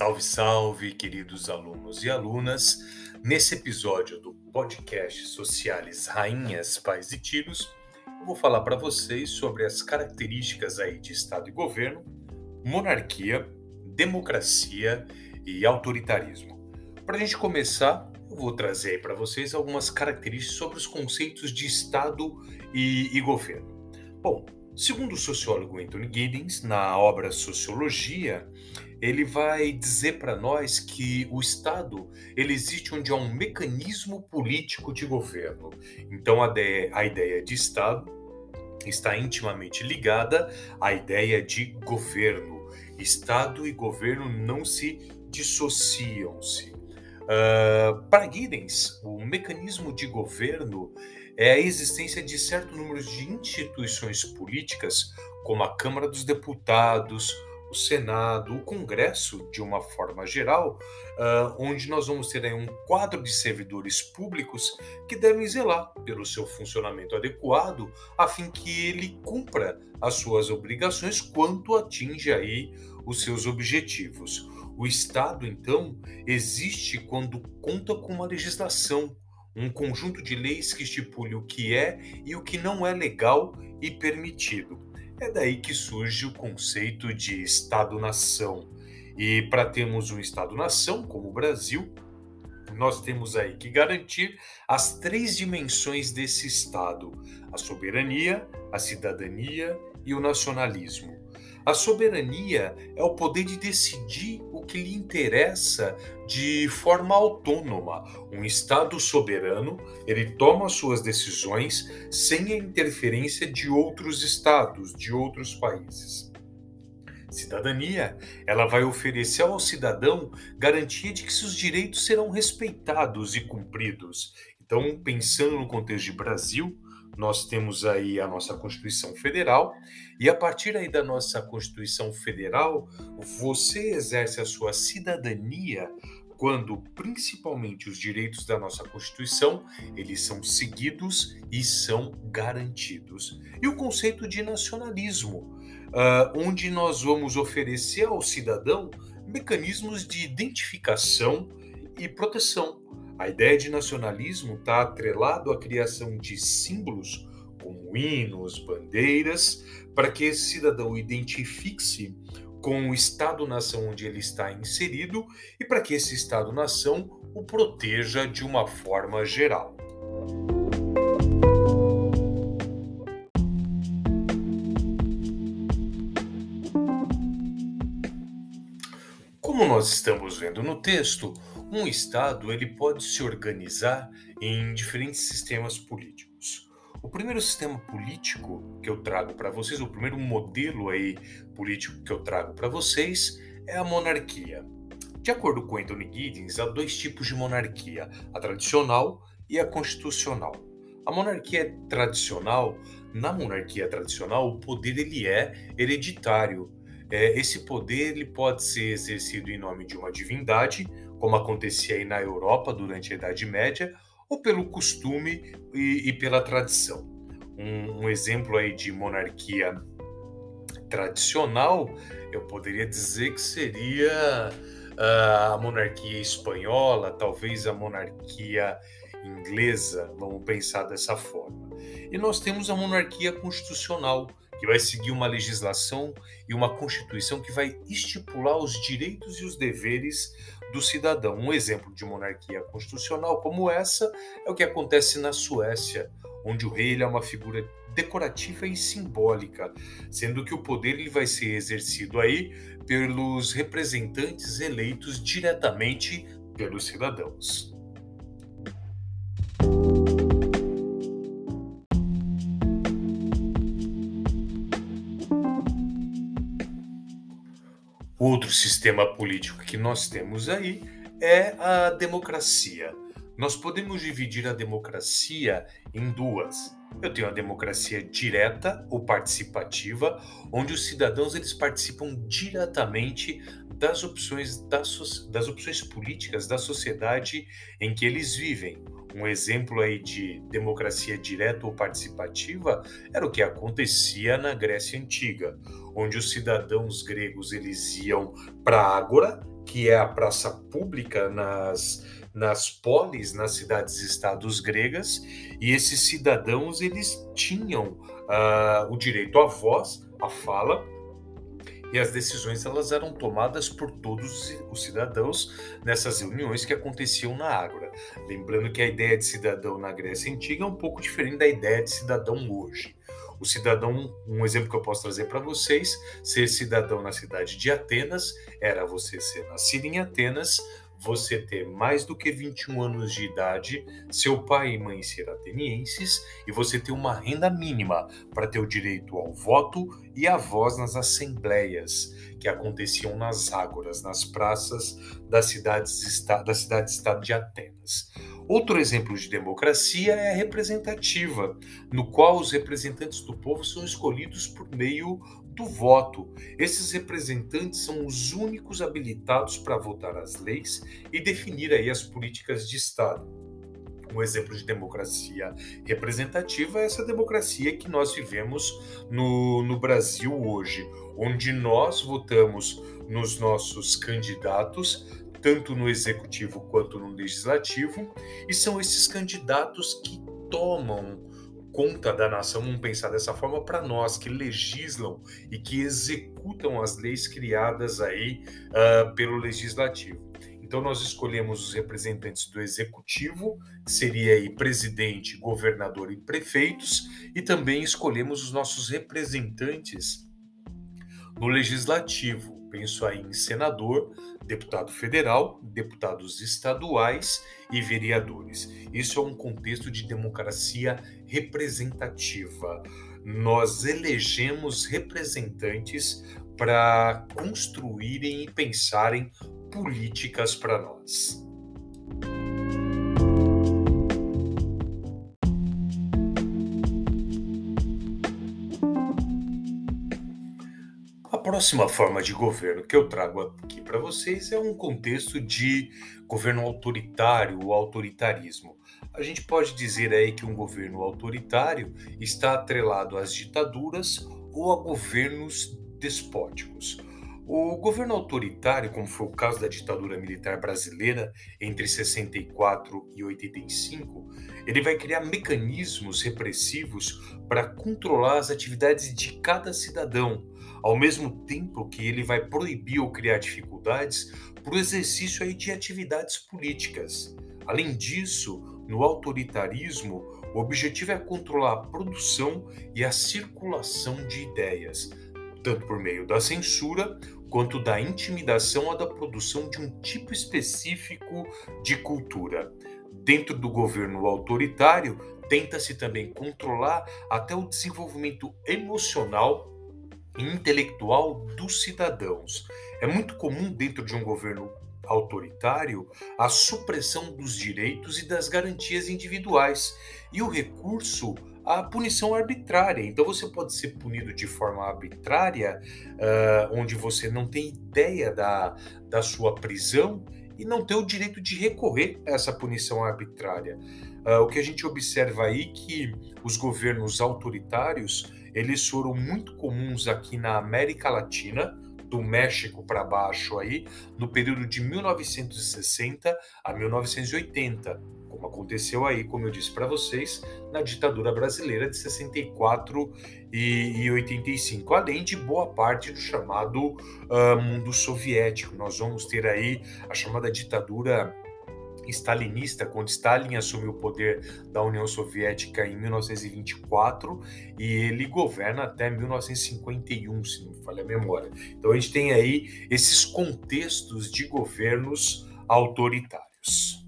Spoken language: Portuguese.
Salve, salve, queridos alunos e alunas. Nesse episódio do podcast Sociales Rainhas, Pais e Tiros, eu vou falar para vocês sobre as características aí de Estado e governo, monarquia, democracia e autoritarismo. Para a gente começar, eu vou trazer para vocês algumas características sobre os conceitos de Estado e, e governo. Bom, segundo o sociólogo Anthony Giddens, na obra Sociologia, ele vai dizer para nós que o Estado ele existe onde há um mecanismo político de governo. Então a ideia, a ideia de Estado está intimamente ligada à ideia de governo. Estado e governo não se dissociam-se. Uh, para Giddens, o mecanismo de governo é a existência de certo número de instituições políticas, como a Câmara dos Deputados, o Senado, o Congresso, de uma forma geral, uh, onde nós vamos ter aí um quadro de servidores públicos que devem zelar pelo seu funcionamento adequado, a fim que ele cumpra as suas obrigações quanto atinge aí os seus objetivos. O Estado, então, existe quando conta com uma legislação, um conjunto de leis que estipule o que é e o que não é legal e permitido. É daí que surge o conceito de Estado-nação. E para termos um Estado-nação, como o Brasil, nós temos aí que garantir as três dimensões desse Estado: a soberania, a cidadania e o nacionalismo. A soberania é o poder de decidir que lhe interessa de forma autônoma. Um Estado soberano, ele toma suas decisões sem a interferência de outros estados, de outros países. Cidadania, ela vai oferecer ao cidadão garantia de que seus direitos serão respeitados e cumpridos. Então, pensando no contexto de Brasil, nós temos aí a nossa Constituição Federal, e a partir aí da nossa Constituição Federal, você exerce a sua cidadania quando principalmente os direitos da nossa Constituição, eles são seguidos e são garantidos. E o conceito de nacionalismo, uh, onde nós vamos oferecer ao cidadão mecanismos de identificação e proteção a ideia de nacionalismo está atrelado à criação de símbolos como hinos, bandeiras, para que esse cidadão identifique-se com o Estado-nação onde ele está inserido e para que esse Estado-nação o proteja de uma forma geral. Como nós estamos vendo no texto, um estado ele pode se organizar em diferentes sistemas políticos. O primeiro sistema político que eu trago para vocês, o primeiro modelo aí político que eu trago para vocês é a monarquia. De acordo com Anthony Giddens, há dois tipos de monarquia: a tradicional e a constitucional. A monarquia tradicional, na monarquia tradicional, o poder ele é hereditário. É, esse poder ele pode ser exercido em nome de uma divindade como acontecia aí na Europa durante a Idade Média, ou pelo costume e, e pela tradição. Um, um, exemplo aí de monarquia tradicional, eu poderia dizer que seria uh, a monarquia espanhola, talvez a monarquia inglesa, vamos pensar dessa forma. E nós temos a monarquia constitucional, que vai seguir uma legislação e uma constituição que vai estipular os direitos e os deveres do cidadão. Um exemplo de monarquia constitucional como essa é o que acontece na Suécia, onde o rei é uma figura decorativa e simbólica, sendo que o poder ele vai ser exercido aí pelos representantes eleitos diretamente pelos cidadãos. Outro sistema político que nós temos aí é a democracia. Nós podemos dividir a democracia em duas. Eu tenho a democracia direta ou participativa, onde os cidadãos eles participam diretamente das opções das, das opções políticas da sociedade em que eles vivem. Um exemplo aí de democracia direta ou participativa era o que acontecia na Grécia antiga, onde os cidadãos gregos eles iam para a ágora, que é a praça pública nas, nas polis, nas cidades-estados gregas, e esses cidadãos eles tinham uh, o direito à voz, à fala, e as decisões elas eram tomadas por todos os cidadãos nessas reuniões que aconteciam na Ágora. Lembrando que a ideia de cidadão na Grécia Antiga é um pouco diferente da ideia de cidadão hoje. O cidadão, um exemplo que eu posso trazer para vocês, ser cidadão na cidade de Atenas era você ser nascido em Atenas, você ter mais do que 21 anos de idade, seu pai e mãe ser atenienses e você ter uma renda mínima para ter o direito ao voto e à voz nas assembleias que aconteciam nas ágoras, nas praças das cidades da cidade-estado de Atenas. Outro exemplo de democracia é a representativa, no qual os representantes do povo são escolhidos por meio do voto. Esses representantes são os únicos habilitados para votar as leis e definir aí as políticas de Estado. Um exemplo de democracia representativa é essa democracia que nós vivemos no, no Brasil hoje, onde nós votamos nos nossos candidatos tanto no executivo quanto no legislativo, e são esses candidatos que tomam conta da nação, pensar dessa forma, para nós que legislam e que executam as leis criadas aí uh, pelo legislativo. Então nós escolhemos os representantes do executivo, seria aí presidente, governador e prefeitos, e também escolhemos os nossos representantes no legislativo. Penso aí em senador, deputado federal, deputados estaduais e vereadores. Isso é um contexto de democracia representativa. Nós elegemos representantes para construírem e pensarem políticas para nós. Próxima forma de governo que eu trago aqui para vocês é um contexto de governo autoritário ou autoritarismo. A gente pode dizer aí que um governo autoritário está atrelado às ditaduras ou a governos despóticos. O governo autoritário, como foi o caso da ditadura militar brasileira entre 64 e 85, ele vai criar mecanismos repressivos para controlar as atividades de cada cidadão, ao mesmo tempo que ele vai proibir ou criar dificuldades para o exercício aí de atividades políticas. Além disso, no autoritarismo, o objetivo é controlar a produção e a circulação de ideias, tanto por meio da censura quanto da intimidação ou da produção de um tipo específico de cultura. Dentro do governo autoritário, tenta-se também controlar até o desenvolvimento emocional intelectual dos cidadãos. É muito comum dentro de um governo autoritário a supressão dos direitos e das garantias individuais e o recurso à punição arbitrária. Então você pode ser punido de forma arbitrária, uh, onde você não tem ideia da, da sua prisão e não ter o direito de recorrer a essa punição arbitrária. Uh, o que a gente observa aí que os governos autoritários eles foram muito comuns aqui na América Latina, do México para baixo aí, no período de 1960 a 1980, como aconteceu aí, como eu disse para vocês, na ditadura brasileira de 64 e, 85, além de boa parte do chamado uh, mundo soviético. Nós vamos ter aí a chamada ditadura stalinista, quando Stalin assumiu o poder da União Soviética em 1924 e ele governa até 1951, se não me falha a memória. Então a gente tem aí esses contextos de governos autoritários.